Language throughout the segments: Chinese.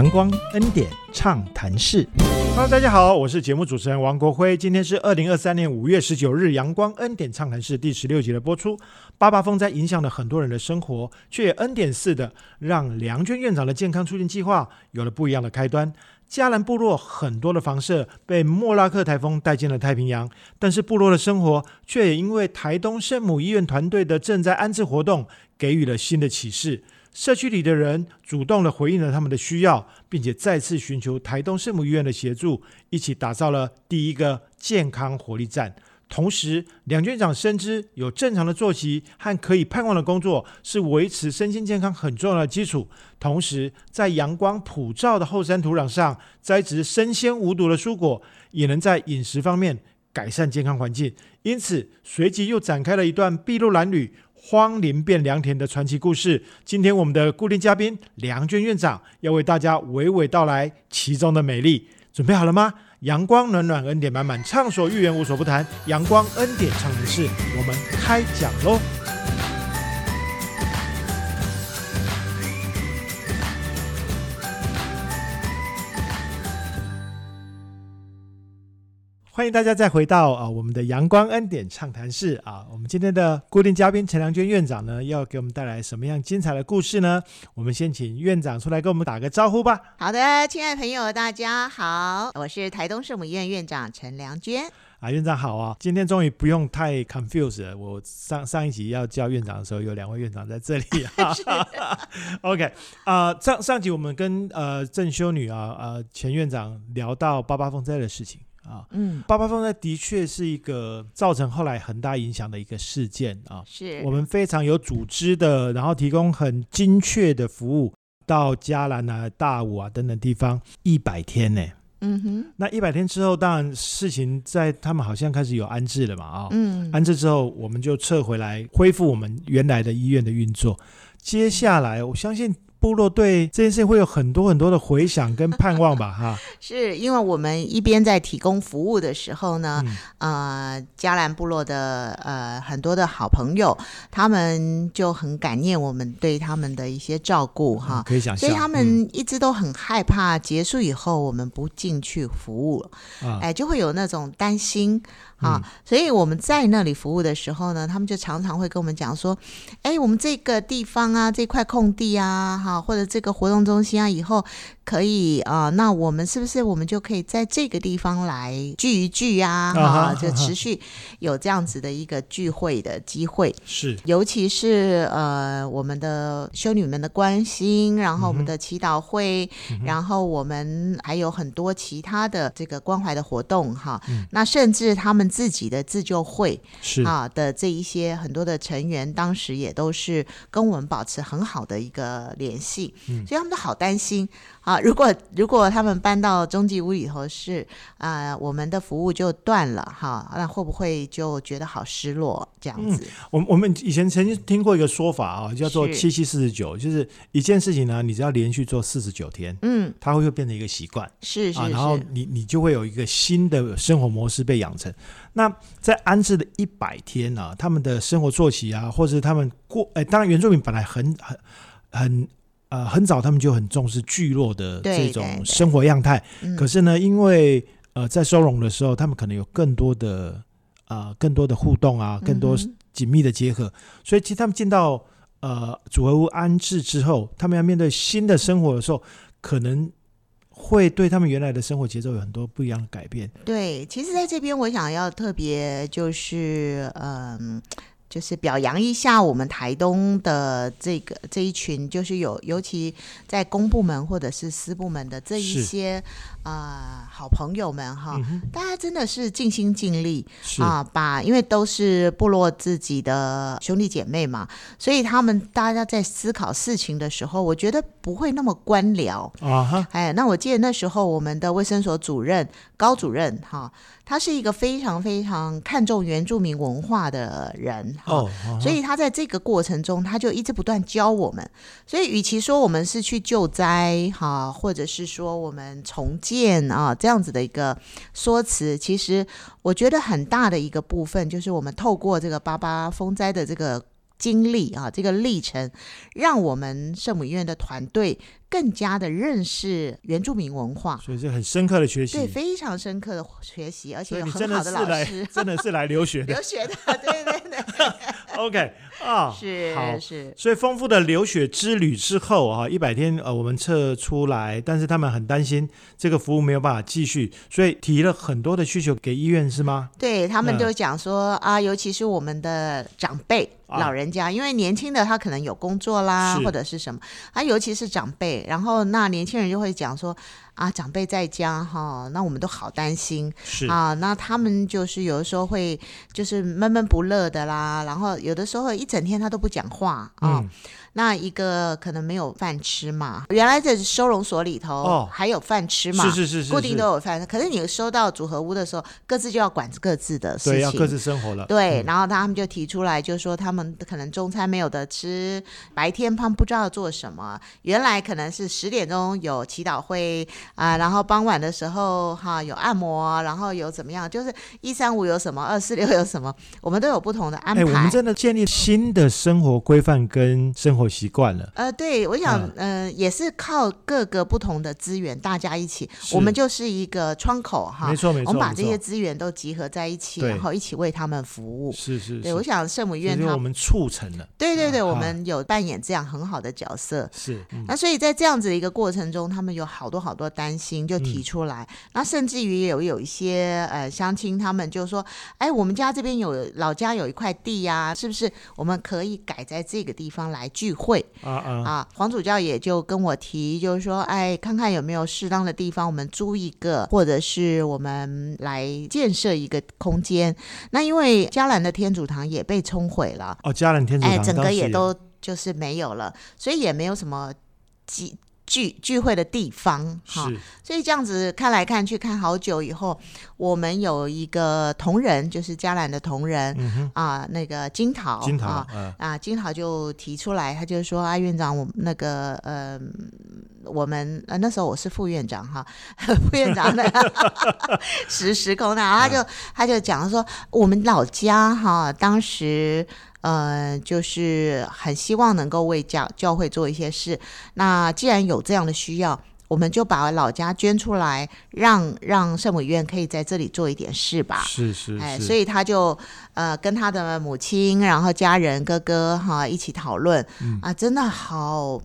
阳光恩典畅谈室，Hello，大家好，我是节目主持人王国辉。今天是二零二三年五月十九日，阳光恩典畅谈室第十六集的播出。八八风灾影响了很多人的生活，却也恩典似的让梁娟院长的健康促进计划有了不一样的开端。加兰部落很多的房舍被莫拉克台风带进了太平洋，但是部落的生活却也因为台东圣母医院团队的赈灾安置活动给予了新的启示。社区里的人主动的回应了他们的需要，并且再次寻求台东圣母医院的协助，一起打造了第一个健康活力站。同时，梁院长深知有正常的作息和可以盼望的工作是维持身心健康很重要的基础。同时，在阳光普照的后山土壤上栽植生鲜无毒的蔬果，也能在饮食方面改善健康环境。因此，随即又展开了一段筚路蓝缕、荒林变良田的传奇故事。今天，我们的固定嘉宾梁娟院长要为大家娓娓道来其中的美丽。准备好了吗？阳光暖暖，恩典满满，畅所欲言，无所不谈。阳光恩典畅人事，我们开讲喽！欢迎大家再回到啊我们的阳光恩典畅谈室啊，我们今天的固定嘉宾陈良娟院长呢，要给我们带来什么样精彩的故事呢？我们先请院长出来跟我们打个招呼吧。好的，亲爱的朋友，大家好，我是台东圣母医院院长陈良娟。啊，院长好啊！今天终于不用太 confused 了。我上上一集要叫院长的时候，有两位院长在这里。OK 啊，上上集我们跟呃郑修女啊呃前院长聊到八八风灾的事情。啊，嗯，八八风灾的确是一个造成后来很大影响的一个事件啊。是我们非常有组织的，然后提供很精确的服务到加兰啊、大武啊等等地方一百天呢。嗯哼，那一百天之后，当然事情在他们好像开始有安置了嘛啊。嗯，安置之后，我们就撤回来恢复我们原来的医院的运作。接下来，我相信。部落对这件事情会有很多很多的回想跟盼望吧，哈。是因为我们一边在提供服务的时候呢，呃，加兰部落的呃很多的好朋友，他们就很感念我们对他们的一些照顾，哈。可以想象。所以他们一直都很害怕结束以后我们不进去服务，哎，就会有那种担心。啊，所以我们在那里服务的时候呢，他们就常常会跟我们讲说，哎，我们这个地方啊，这块空地啊，哈，啊或者这个活动中心啊，以后。可以啊，那我们是不是我们就可以在这个地方来聚一聚啊？哈，就持续有这样子的一个聚会的机会。是，尤其是呃，我们的修女们的关心，然后我们的祈祷会，然后我们还有很多其他的这个关怀的活动哈。那甚至他们自己的自救会是啊的这一些很多的成员，当时也都是跟我们保持很好的一个联系，所以他们都好担心。啊，如果如果他们搬到中继屋里头是啊，我们的服务就断了哈，那会不会就觉得好失落这样子？我我们以前曾经听过一个说法啊，叫做七七四十九，就是一件事情呢，你只要连续做四十九天，嗯，它会会变成一个习惯，是是，然后你你就会有一个新的生活模式被养成。那在安置的一百天呢，他们的生活作息啊，或者他们过，哎，当然原住民本来很很很。呃，很早他们就很重视聚落的这种生活样态。可是呢，因为呃，在收容的时候，他们可能有更多的呃更多的互动啊，更多紧密的结合。所以，其实他们进到呃组合屋安置之后，他们要面对新的生活的时候，可能会对他们原来的生活节奏有很多不一样的改变。对，其实在这边我想要特别就是嗯。就是表扬一下我们台东的这个这一群，就是有尤其在公部门或者是私部门的这一些啊好朋友们哈，大家真的是尽心尽力啊，把因为都是部落自己的兄弟姐妹嘛，所以他们大家在思考事情的时候，我觉得不会那么官僚啊哈。哎，那我记得那时候我们的卫生所主任高主任哈。他是一个非常非常看重原住民文化的人，哦，所以他在这个过程中，他就一直不断教我们。所以，与其说我们是去救灾，哈，或者是说我们重建啊这样子的一个说辞，其实我觉得很大的一个部分，就是我们透过这个八八风灾的这个经历啊，这个历程，让我们圣母医院的团队更加的认识原住民文化。所以是很深刻的学习。对，非常深刻的学习，而且有很好的老师，真的是来留学的 留。学的，对对对，OK 啊，是好。是，所以丰富的流血之旅之后啊，一百天呃我们测出来，但是他们很担心这个服务没有办法继续，所以提了很多的需求给医院是吗？对他们嗯就讲说啊，尤其是我们的长辈。啊老人家，因为年轻的他可能有工作啦，或者是什么，啊，尤其是长辈，然后那年轻人就会讲说啊，长辈在家哈，那我们都好担心是啊，那他们就是有的时候会就是闷闷不乐的啦，然后有的时候一整天他都不讲话啊，嗯那一个可能没有饭吃嘛，原来在收容所里头、哦还有饭吃嘛，是是是是，固定都有饭，可是你收到组合屋的时候，各自就要管各自的事情。对要各自生活了。对，嗯然后他们就提出来，就说他们可能中餐没有得吃，白天他们不知道做什么。原来可能是十点钟有祈祷会啊、然后傍晚的时候哈有按摩，然后有怎么样，就是一三五有什么，二四六有什么，我们都有不同的安哎，排。我们真的建立新的生活规范跟生活习惯了。呃，对，我想嗯，呃，也是靠各个不同的资源，大家一起，我们就是一个窗口哈没。错没错，我们把这些资源都集合在一起，然后一起为他们服务。是是是，对，我想圣母院它我们促成了。对对对，啊我们有扮演这样很好的角色。是，嗯那所以在这样子的一个过程中，他们有好多好多担心，就嗯提出来。那甚至于有有一些呃乡亲，他们就说：“哎，我们家这边有老家有一块地呀、是不是我们可以改在这个地方来聚会啊啊，啊？”黄主教也就跟我提，就是说：“哎，看看有没有适当的地方，我们租一个，或者是我们来建设一个空间。”那因为嘉兰的天主堂也被冲毁了。哦，嘉兰天主哎，堂整个也都就是没有了，所以也没有什么聚聚聚会的地方哈。是所以这样子看来看去看好久以后，我们有一个同仁，就是嘉兰的同仁啊、那个金桃金桃啊。呃啊，金桃就提出来，他就说啊，院长，我们那个呃，我们呃那时候我是副院长哈，副院长 的时时空的，然后他就他就讲说，我们老家哈，当时呃就是很希望能够为教教会做一些事，那既然有这样的需要。我们就把老家捐出来，让让圣母医院可以在这里做一点事吧。是是哎，是，所以他就呃跟他的母亲，然后家人哥哥哈一起讨论、嗯啊，真的好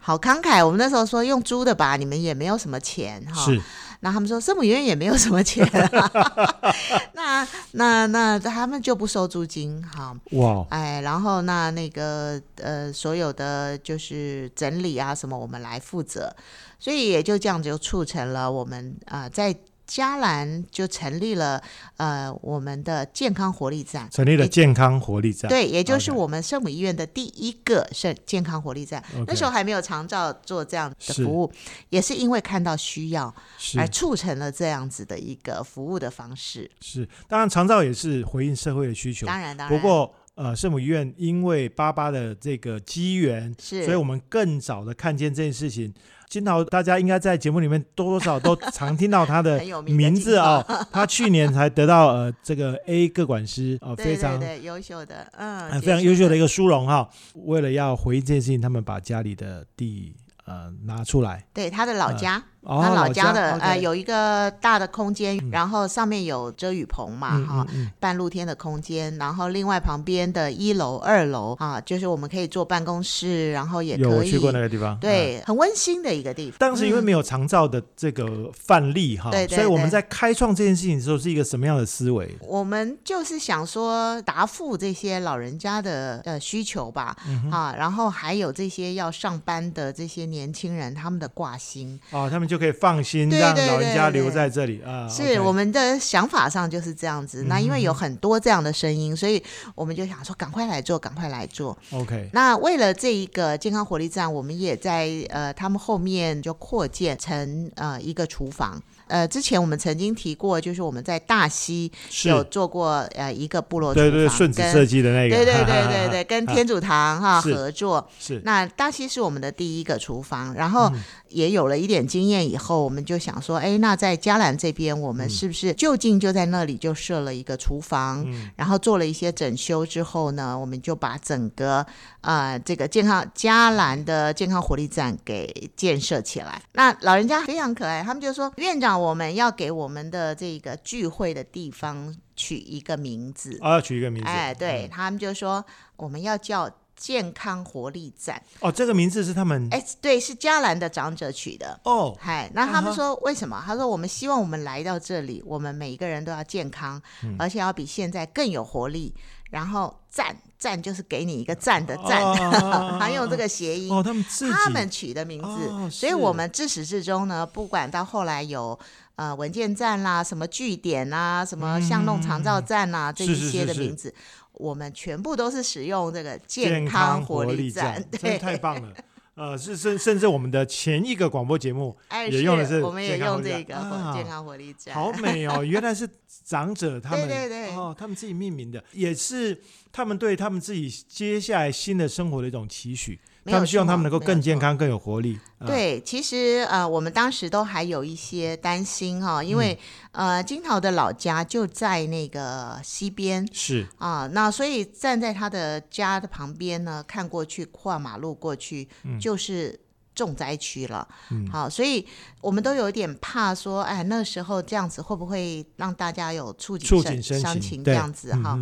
好慷慨。我们那时候说用租的吧，你们也没有什么钱哈。是那他们说圣母医院也没有什么钱、啊，那那那他们就不收租金哈。哇，哎，然后那那个呃，所有的就是整理啊什么，我们来负责，所以也就这样子就促成了我们啊、呃在嘉兰就成立了呃我们的健康活力站。成立了健康活力站，对，也就是我们圣母医院的第一个圣健康活力站。那时候还没有长照做这样的服务，也是因为看到需要是而促成了这样子的一个服务的方式。是，当然长照也是回应社会的需求，当然，当然，不过呃，圣母医院因为爸爸的这个机缘，是，所以我们更早的看见这件事情。金桃，大家应该在节目里面多多少少都常听到他的 名字哦。他去年才得到呃这个 A 各管师呃非常对对优秀的，嗯，呃非常优秀的一个殊荣哈。为了要回应这件事情，他们把家里的地呃拿出来。对他的老家，哦，他老家的呃有一个大的空间，然后上面有遮雨棚嘛嗯哈嗯，嗯半露天的空间，然后另外旁边的一楼、二楼啊，就是我们可以做办公室，然后也可以有我去过那个地方，嗯。对，很温馨的一个地方。当时因为嗯没有长照的这个范例哈，对对所以我们在开创这件事情的时候是一个什么样的思维？我们就是想说答复这些老人家的呃需求吧，嗯啊，然后还有这些要上班的这些年轻人他们的挂心，哦，他们就可以放心让老人家留在这里啊。是我们的想法上就是这样子。那因为有很多这样的声音，所以我们就想说赶快来做，赶快来做。OK 那为了这一个健康活力站，我们也在呃他们后面就扩建成呃一个厨房。呃，之前我们曾经提过，就是我们在大溪有做过呃一个部落厨对房，对顺子跟设计的那个，对对 对对对，跟天主堂哈是。合作。是。那大溪是我们的第一个厨房，然后嗯。也有了一点经验以后，我们就想说，哎，那在嘉兰这边，我们是不是就近就在那里就设了一个厨房，嗯。然后做了一些整修之后呢，我们就把整个呃这个健康嘉兰的健康活力站给建设起来。那老人家非常可爱，他们就说院长，我们要给我们的这个聚会的地方取一个名字。啊，要取一个名字。哎，对他们就说我们要叫健康活力站。哦，这个名字是他们哎，对，是嘉兰的长者取的。哦，嗨，那他们说为什么？他说我们希望我们来到这里，我们每一个人都要健康，嗯而且要比现在更有活力。然后赞赞就是给你一个赞的赞，哦 还用这个谐音。哦，他们他们取的名字，哦所以我们自始至终呢，不管到后来有呃文件站啦、什么据点啦、什么巷弄长照站啦、这一些的名字，我们全部都是使用这个健康活力站，对，太棒了。呃，是甚甚至我们的前一个广播节目哎，也用的是我们也用这个健康活力站，好美哦！原来是长者他们 对对对哦，他们自己命名的，也是他们对他们自己接下来新的生活的一种期许。他们希望他们能够更健康、更有活力。啊，对，其实呃，我们当时都还有一些担心哈、因为、嗯呃，金桃的老家就在那个西边。是。啊，那所以站在他的家的旁边呢，看过去跨马路过去、就是重灾区了。嗯好，所以我们都有一点怕说，哎，那时候这样子会不会让大家有触景伤情，这样子哈？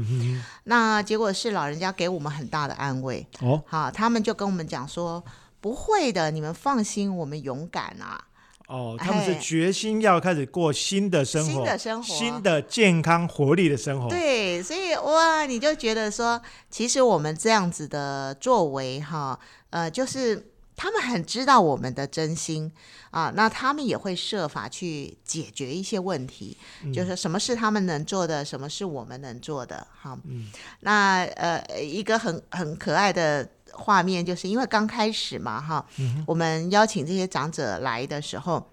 那结果是老人家给我们很大的安慰。嗯哦好，他们就跟我们讲说，不会的，你们放心，我们勇敢啊。哦，他们是哎决心要开始过新的生活，新的生活新的健康活力的生活。对，所以哇，你就觉得说，其实我们这样子的作为哈，呃，就是他们很知道我们的真心啊，那他们也会设法去解决一些问题，就是什么是他们能做的，什么是我们能做的哈。嗯那呃，一个很很可爱的。画面就是因为刚开始嘛，哈，嗯我们邀请这些长者来的时候，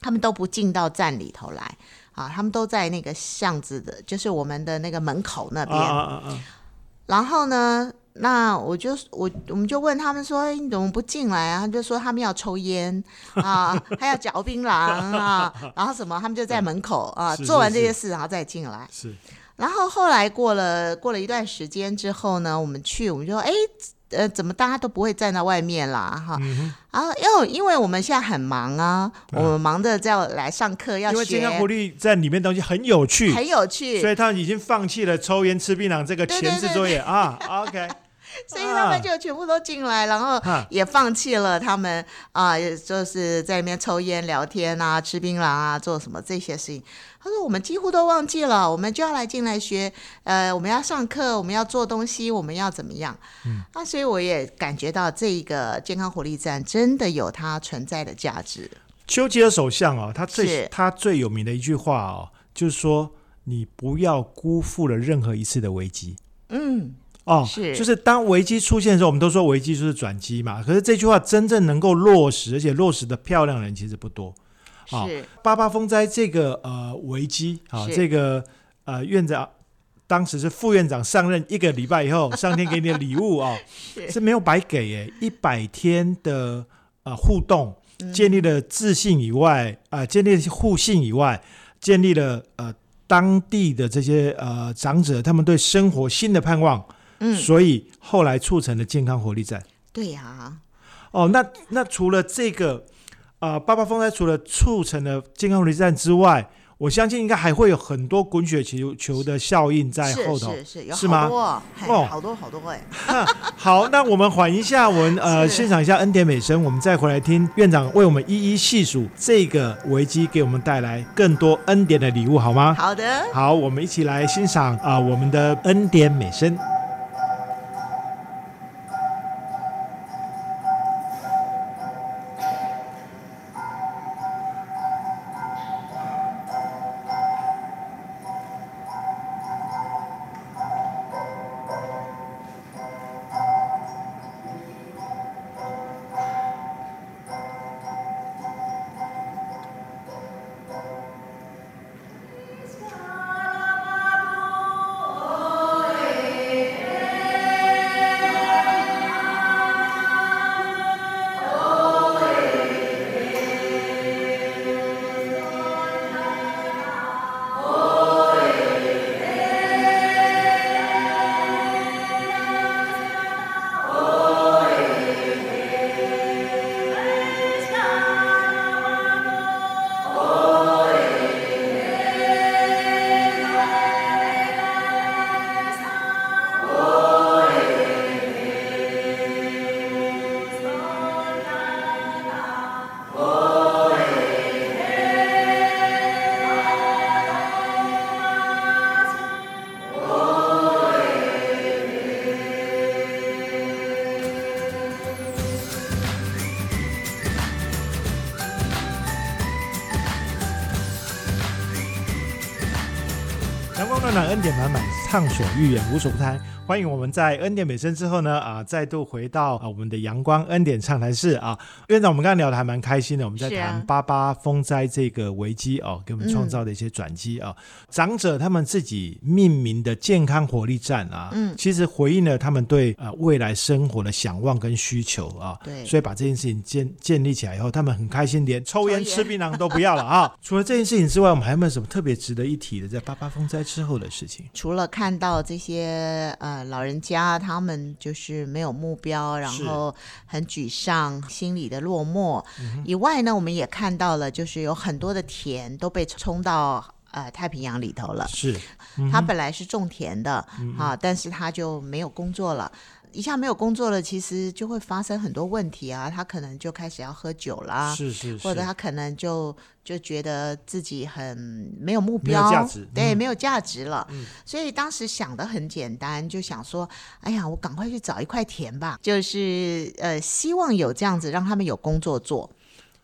他们都不进到站里头来啊，他们都在那个巷子的，就是我们的那个门口那啊边。啊啊啊！然后呢，那我就我我们就问他们说，哎你怎么不进来啊？他们就说他们要抽烟。啊，还要嚼槟榔啊，然后什么，他们就在门口啊做完这些事，然后再进来。是。然后后来过了过了一段时间之后呢，我们去，我们就说，哎，呃，怎么大家都不会站在外面啦？哈，嗯然后因为因为我们现在很忙啊，我们忙着在来上课，要因为健康学，活力站里面东西很有趣，很有趣，所以他们已经放弃了抽烟、吃槟榔这个前置作业。啊。OK，所以他们就全部都进来，然后也放弃了他们啊、也就是在那边抽烟、聊天啊、吃槟榔啊、做什么这些事情。他说我们几乎都忘记了，我们就要来进来学，呃，我们要上课，我们要做东西，我们要怎么样？嗯，那所以我也感觉到这一个健康活力站真的有它存在的价值。丘吉尔首相哦，他最他最有名的一句话哦，就是说你不要辜负了任何一次的危机。嗯，哦，是。就是当危机出现的时候，我们都说危机就是转机嘛。可是这句话真正能够落实，而且落实的漂亮的人其实不多。好是八八风灾这个呃危机啊，是。这个呃院长当时是副院长上任一个礼拜以后，上天给你的礼物啊、是。是没有白给诶，一百天的呃互动，嗯。建立了自信以外，啊、建立了互信以外，建立了呃当地的这些呃长者他们对生活新的盼望，嗯，所以后来促成了健康活力站。对呀、哦，那那除了这个，呃，八八风灾除了促成了健康活力站之外，我相信应该还会有很多滚雪球球的效应在后头。是是有是吗好多哦，哦好多好多哎，好，那我们缓一下，我们呃 欣赏一下恩典美声，我们再回来听院长为我们一一细数这个危机给我们带来更多恩典的礼物，好吗？好的。好，我们一起来欣赏啊、我们的恩典美声。畅所欲言，无所不谈。欢迎我们在恩典美声之后呢，啊，再度回到啊我们的阳光恩典畅谈室啊。院长，我们刚刚聊的还蛮开心的，我们在谈八八风灾这个危机哦，给我们创造的一些转机啊。长者他们自己命名的健康活力站啊，嗯其实回应了他们对啊未来生活的想望跟需求啊。对所以把这件事情建建立起来以后，他们很开心，连抽烟抽烟吃槟榔都不要了啊。除了这件事情之外，我们还有没有什么特别值得一提的，在八八风灾之后的事情？除了看到这些呃老人家他们就是没有目标，然后很沮丧，心里的落寞、嗯以外呢，我们也看到了，就是有很多的田都被冲到呃太平洋里头了。是，他本来是种田的、啊，但是他就没有工作了。一下没有工作了，其实就会发生很多问题啊。他可能就开始要喝酒啦，是是是，或者他可能就就觉得自己很没有目标，价值对，嗯没有价值了。所以当时想的很简单，就想说，哎呀，我赶快去找一块田吧，就是呃，希望有这样子让他们有工作做。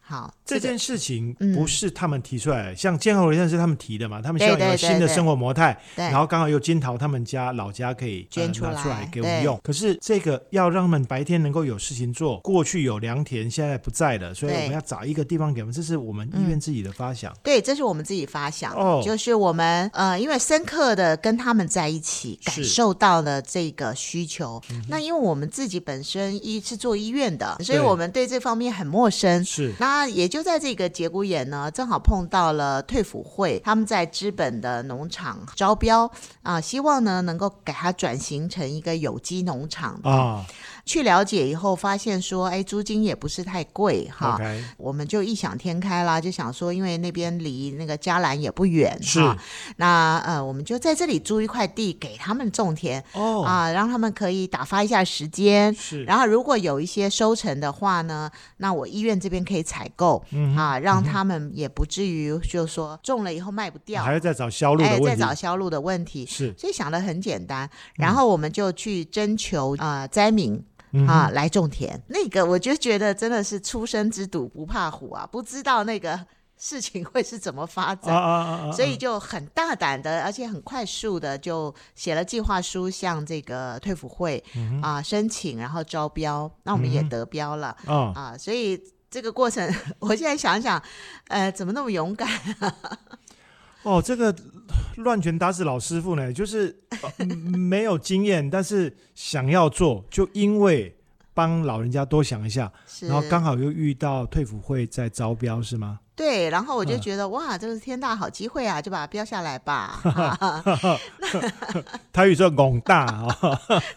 好，这件事情嗯。不是他们提出来的，像健康活力站是他们提的嘛，他们希对望有对对对新的生活模态，对然后刚好又金桃他们家老家可以捐出呃、拿出来给我们用。可是这个要让他们白天能够有事情做，过去有良田，现在不在了，所以我们要找一个地方给我们，这是我们医院自己的发想。对，这是我们自己发想。的，哦。就是我们呃，因为深刻的跟他们在一起，感受到了这个需求。那因为我们自己本身医是做医院的，所以我们对这方面很陌生。是。那那也就在这个节骨眼呢，正好碰到了退辅会，他们在资本的农场招标啊、希望呢能够给它转型成一个有机农场。啊去了解以后，发现说，哎，租金也不是太贵哈。我们就异想天开啦，就想说，因为那边离那个嘉兰也不远是哈，那呃，我们就在这里租一块地给他们种田、哦，啊，让他们可以打发一下时间。是，然后如果有一些收成的话呢，那我医院这边可以采购、嗯啊，让他们也不至于就说种了以后卖不掉，还要再找销路的哎，再找销路的问题。是所以想的很简单，然后我们就去征求呃灾民啊来种田。那个我就觉得真的是初生之犊不怕虎啊，不知道那个 事情会是怎么发啊展。啊啊啊，所以就很大胆的，而且很快速的就写了计划书，向这个退辅会嗯啊、申请，然后招标，那我们也得标了、啊，啊。所以这个过程，我现在想想，呃，怎么那么勇敢？哦，这个乱拳打死老师傅呢，就是、呃没有经验，但是想要做，就因为帮老人家多想一下，然后刚好又遇到退辅会在招标，是吗？对，然后我就嗯觉得、哇，这是天大好机会啊，就把它标下来吧。台语说“拱大”啊，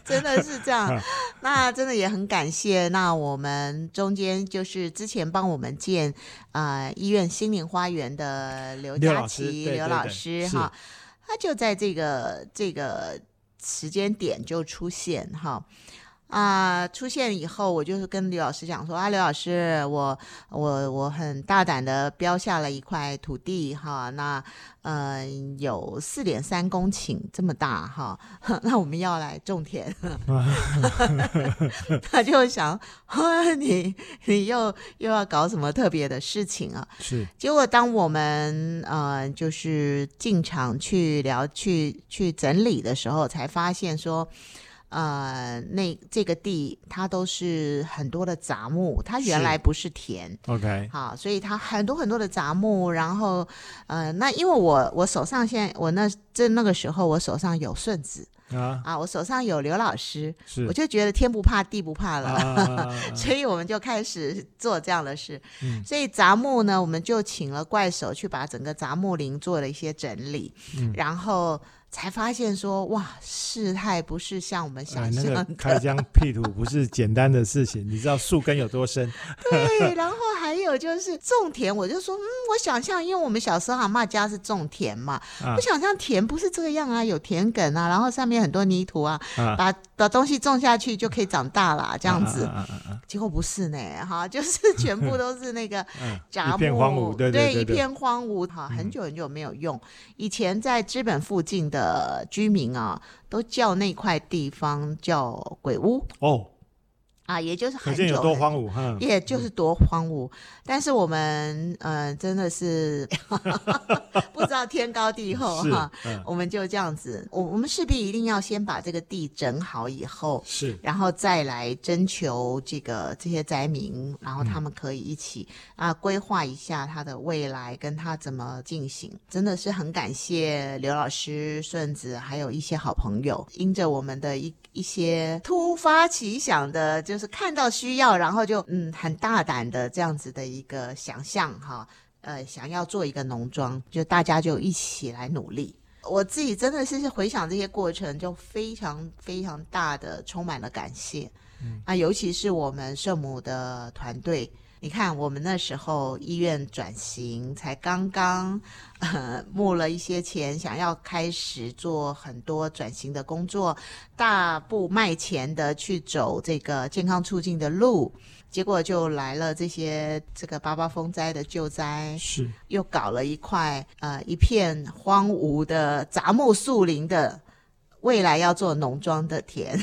真的是这样 嗯。那真的也很感谢。那我们中间就是之前帮我们建呃医院心灵花园的刘佳琪刘老师哈，他就在这个这个时间点就出现哈。啊、出现以后，我就是跟刘老师讲说啊，刘老师，我我我很大胆的标下了一块土地哈，那呃有四点三公顷这么大哈，那我们要来种田，他就想，啊你你又又要搞什么特别的事情啊？是结果当我们呃就是进场去聊去去整理的时候，才发现说。呃，那这个地它都是很多的杂木，它原来不是田，OK，好，所以它很多很多的杂木，然后呃，那因为我我手上现在我那在那个时候我手上有顺子。啊，啊，我手上有刘老师，我就觉得天不怕地不怕了，所以我们就开始做这样的事。嗯。所以杂木呢，我们就请了怪手去把整个杂木林做了一些整理，嗯。然后才发现说，哇，事态不是像我们哎想象的。个开疆辟土不是简单的事情，你知道树根有多深？对，然后还有就是种田，我就说，嗯，我想象，因为我们小时候阿妈家是种田嘛，啊我想象田不是这个样啊，有田埂啊，然后上面很多泥土啊，啊，把把东西种下去就可以长大啦，这样子。结果不是呢，哈，就是 全部都是那个嗯杂木，一片荒芜，对对对对，一片荒芜，哈，很久很久没有用。以前在资本附近的居民啊，都叫那块地方叫鬼屋，哦，啊，也就是可很久多荒芜哈。也就是多荒芜。但是我们呃真的是 不知道天高地厚哈，嗯我们就这样子，我我们势必一定要先把这个地整好以后。是然后再来征求这个这些灾民，然后他们可以一起啊、规划一下他的未来，跟他怎么进行。真的是很感谢刘老师、顺子，还有一些好朋友，因着我们的一一些突发奇想的，就是看到需要，然后就嗯很大胆的这样子的一个想象哈，呃，想要做一个农庄，就大家就一起来努力。我自己真的是回想这些过程，就非常非常大的充满了感谢。嗯啊，尤其是我们圣母的团队，你看我们那时候医院转型才刚刚呃募了一些钱，想要开始做很多转型的工作，大步迈前的去走这个健康促进的路。结果就来了这些这个八八风灾的救灾，是又搞了一块呃一片荒芜的杂木树林的未来要做农庄的田。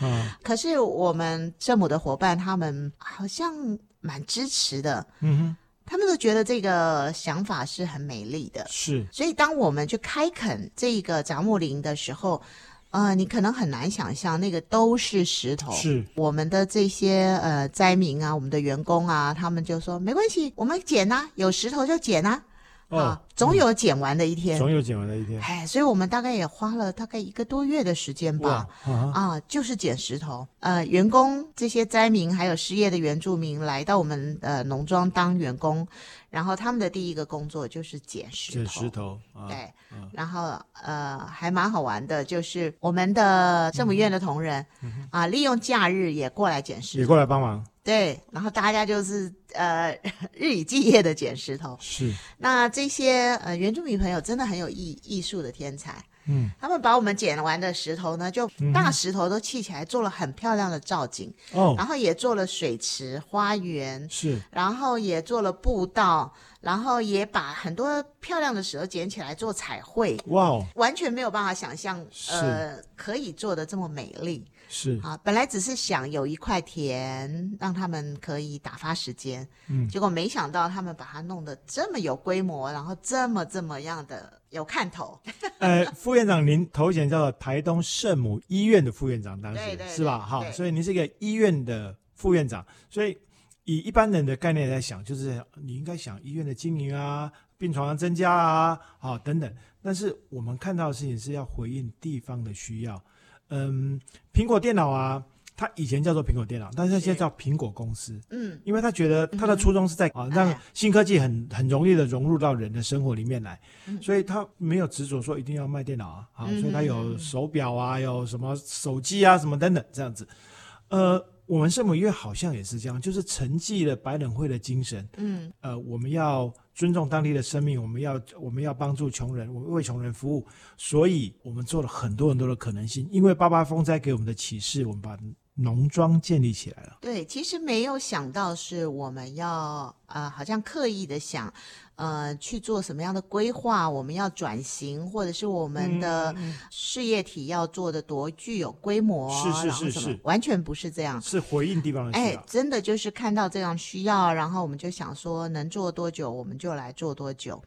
啊，可是我们圣母的伙伴他们好像蛮支持的，嗯哼他们都觉得这个想法是很美丽的，。是所以当我们去开垦这个杂木林的时候，呃，你可能很难想象那个都是石头。是我们的这些呃灾民啊，我们的员工啊，他们就说没关系，我们捡啊，有石头就捡啊，哦啊，总有捡完的一天。总有剪完的一天。哎，所以我们大概也花了大概一个多月的时间吧，，啊啊，就是捡石头。呃，员工这些灾民还有失业的原住民来到我们呃农庄当员工，然后他们的第一个工作就是捡石头。捡石头啊，对嗯，然后呃还蛮好玩的，就是我们的圣母院的同仁、啊，利用假日也过来捡石头也。过来帮忙。对，然后大家就是呃 日以继夜的捡石头。是，那这些呃原住民朋友真的很有艺艺术的天才，嗯，他们把我们捡完的石头呢，就大石头都砌起来，做了很漂亮的造景，哦，然后也做了水池、花园，是。然后也做了步道，然后也把很多漂亮的石头捡起来做彩绘，哇哦，完全没有办法想象，呃，可以做的这么美丽是，啊！本来只是想有一块田让他们可以打发时间，嗯，结果没想到他们把它弄得这么有规模，然后这么这么样的有看头。呃，副院长，您头衔叫做台东圣母医院的副院长，当时是吧？哈所以您是一个医院的副院长，所以以一般人的概念来想，就是你应该想医院的经营啊，病床的增加啊，啊等等。但是我们看到的事情是要回应地方的需要。嗯，苹果电脑啊，它以前叫做苹果电脑，但是它现在叫苹果公司。嗯，因为他觉得他的初衷是在啊，让哎新科技很很容易的融入到人的生活里面来，嗯所以他没有执着说一定要卖电脑啊，啊，嗯所以他有手表啊，有什么手机啊，什么等等这样子。呃，我们圣母院好像也是这样，就是承继了白冷会的精神，嗯，呃，我们要尊重当地的生命，我们要我们要帮助穷人，我们为穷人服务，所以我们做了很多很多的可能性。因为八八风灾给我们的启示，我们把农庄建立起来了。对，其实没有想到是我们要呃，好像刻意的想呃去做什么样的规划，我们要转型，或者是我们的嗯事业体要做的多具有规模，是是是完全不是这样。是回应地方的需哎，，真的就是看到这样需要，然后我们就想说能做多久我们就来做多久。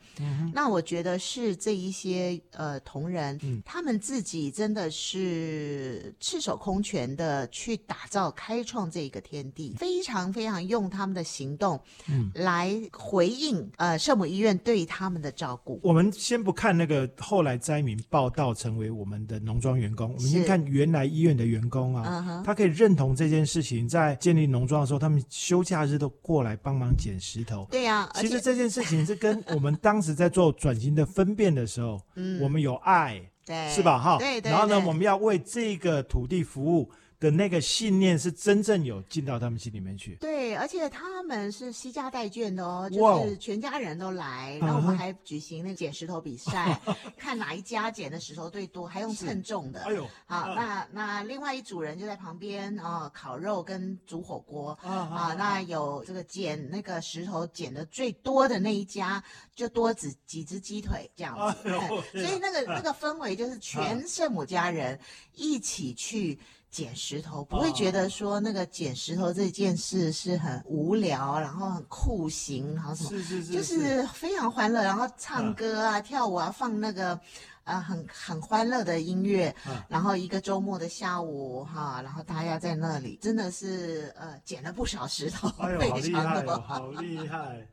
那我觉得是这一些呃同仁，嗯他们自己真的是赤手空拳的去打造、开创这个天地，非常非常用他们的行动，嗯来回应呃圣母医院对他们的照顾。我们先不看那个后来灾民报道成为我们的农庄员工，我们先看原来医院的员工啊，他可以认同这件事情，在建立农庄的时候，他们休假日都过来帮忙捡石头。对呀、其实这件事情是跟我们当时在做转型的分辨的时候，嗯我们有爱，对是吧？哈，对对然后呢，我们要为这个土地服务的那个信念是真正有进到他们心里面去。对，而且他们是惜家带眷的哦，就是全家人都来，然后我们还举行那个捡石头比赛，看哪一家捡的石头最多，还用称重的。哎呦，好，嗯那那另外一组人就在旁边啊、烤肉跟煮火锅啊啊。那有这个捡那个石头捡的最多的那一家，就多几几只鸡腿这样子。所以那个那个氛围就是全圣母家人一起去捡石头，不会觉得说那个捡石头这件事是很无聊，然后很酷刑，然后什么，是是是，就是非常欢乐，然后唱嗯歌啊、跳舞啊，放那个呃很很欢乐的音乐，嗯然后一个周末的下午哈，然后大家在那里真的是呃捡了不少石头，哎呦，好非厉害。好厉害。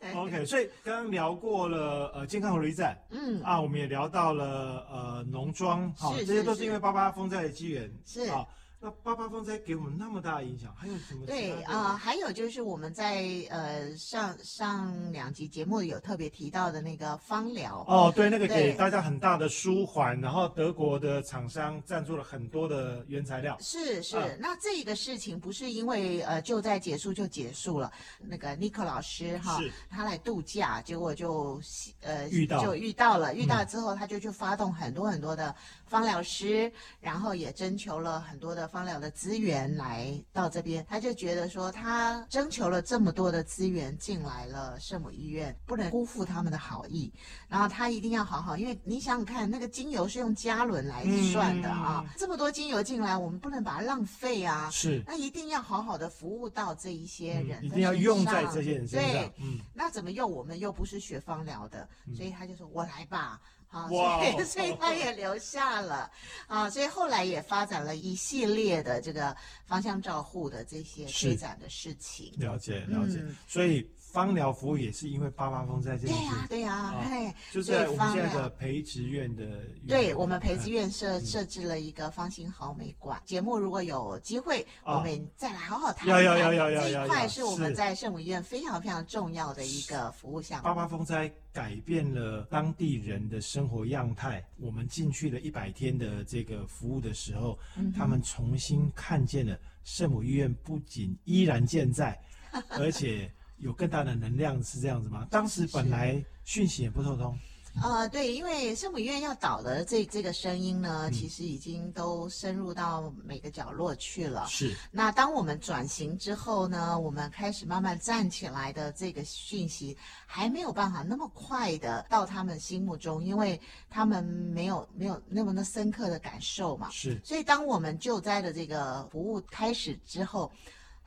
对。OK，所以刚刚聊过了呃健康活力站嗯，啊，我们也聊到了呃农庄，好，这些都是因为八八风灾的机缘，是。啊。那八八风灾给我们那么大的影响，还有什么？对啊、还有就是我们在呃上上两集节目有特别提到的那个芳疗，哦，对，那个给大家很大的舒缓，然后德国的厂商赞助了很多的原材料。是是，嗯那这个事情不是因为呃救灾结束就结束了。那个尼克老师哈，他来度假，结果就呃遇到就遇到了，遇到之后他就去发动很多很多的芳疗师，然后也征求了很多的芳疗的资源来到这边。他就觉得说，他征求了这么多的资源进来了圣母医院，不能辜负他们的好意。然后他一定要好好，因为你想想看，那个精油是用加仑来算的啊，这么多精油进来，我们不能把它浪费啊。是，那一定要好好的服务到这一些人、嗯一定要用在这些人身上对。，嗯，那怎么用？我们又不是学芳疗的，所以他就说：“我来吧。”好，哇所以 所以他也留下了啊，所以后来也发展了一系列的这个方向照护的这些是推展的事情。了解了解。嗯所以芳疗服务也是因为八八风灾这对件事呀、对呀、啊嘿，就所以在我们现在的培植院的院对我们培植院院设设置了一个芳心好美馆。节目如果有机会，啊我们再来好好谈要要谈要要要这一块是我们在圣母医院非常非常重要的一个服务项目。八八风灾改变了当地人的生活样态。我们进去了一百天的这个服务的时候，嗯他们重新看见了圣母医院不仅依然健在，而且有更大的能量，是这样子吗？当时本来讯息也不透通，呃，对，因为圣母医院要倒的这这个声音呢，嗯其实已经都深入到每个角落去了。是那当我们转型之后呢，我们开始慢慢站起来的这个讯息，还没有办法那么快的到他们心目中，因为他们没有没有那么的深刻的感受嘛。是所以当我们救灾的这个服务开始之后，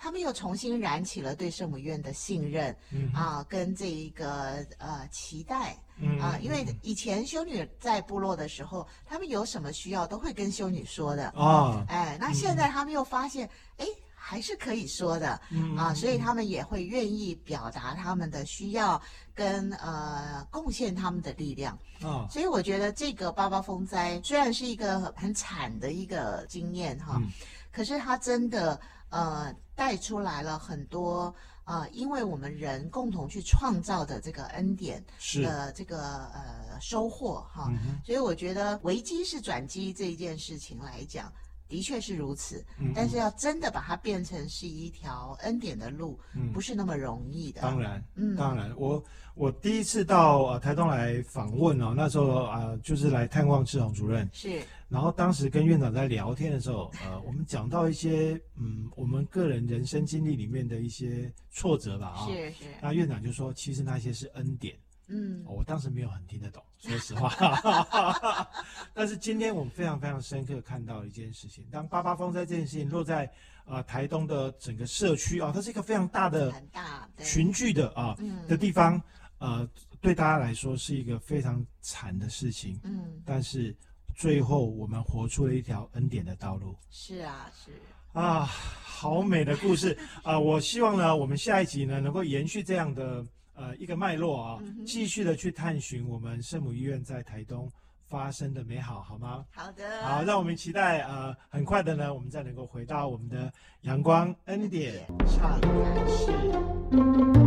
他们又重新燃起了对圣母院的信任，嗯。啊，跟这一个呃期待。嗯。啊，因为以前修女在部落的时候，他们有什么需要都会跟修女说的，啊，哎，那现在他们又发现，哎。还是可以说的。嗯。啊，所以他们也会愿意表达他们的需要，跟呃贡献他们的力量。啊，所以我觉得这个八八风灾虽然是一个很惨的一个经验哈，嗯。可是它真的呃带出来了很多呃，因为我们人共同去创造的这个恩典是的这个呃收获哈，嗯所以我觉得危机是转机这一件事情来讲。的确是如此，嗯但是要真的把它变成是一条恩典的路，嗯。不是那么容易的。当然，嗯。当然，我我第一次到呃台东来访问哦，那时候啊、呃就是来探望志宏主任，是。然后当时跟院长在聊天的时候，呃，我们讲到一些嗯我们个人人生经历里面的一些挫折吧啊、是是，那院长就说，其实那些是恩典。嗯哦我当时没有很听得懂，说实话。但是今天我们非常非常深刻看到一件事情，当八八风灾这件事情落在呃台东的整个社区啊、它是一个非常大的很大对群聚的啊、嗯的地方，呃，对大家来说是一个非常惨的事情。嗯但是最后我们活出了一条恩典的道路是啊是。啊，好美的故事啊！我希望呢，我们下一集呢能够延续这样的呃一个脉络啊，继续的去探寻我们圣母医院在台东发生的美好，好吗？好的，好，让我们期待呃，很快的呢，我们再能够回到我们的阳光恩典上感室。